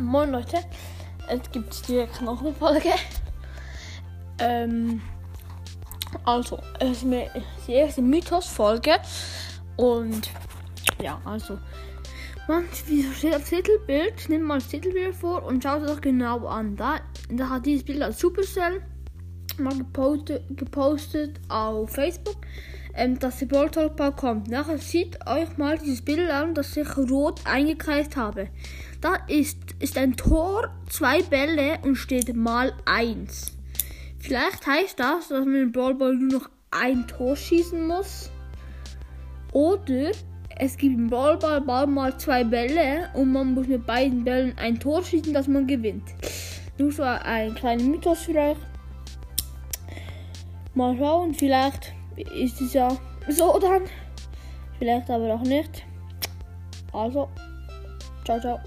Moin Leute, es gibt direkt noch eine Folge. Ähm, also, es ist mir die erste Mythos-Folge. Und ja, also, man, wie steht auf Titelbild, nimm mal das Titelbild vor und schaut es doch genau an. Da, da hat dieses Bild als Supercell mal gepostet, gepostet auf Facebook, ähm, dass der Brawl Talk Ball kommt. Nachher sieht euch mal dieses Bild an, das ich rot eingekreist habe. Da ist, ist ein Tor, zwei Bälle und steht mal 1. Vielleicht heißt das, dass man im Brawl Ball nur noch ein Tor schießen muss. Oder es gibt im Brawl Ball mal zwei Bälle und man muss mit beiden Bällen ein Tor schießen, dass man gewinnt. Nur so ein kleiner Mythos euch. Mal schauen, vielleicht ist es ja so dann. Vielleicht aber auch nicht. Also, ciao, ciao.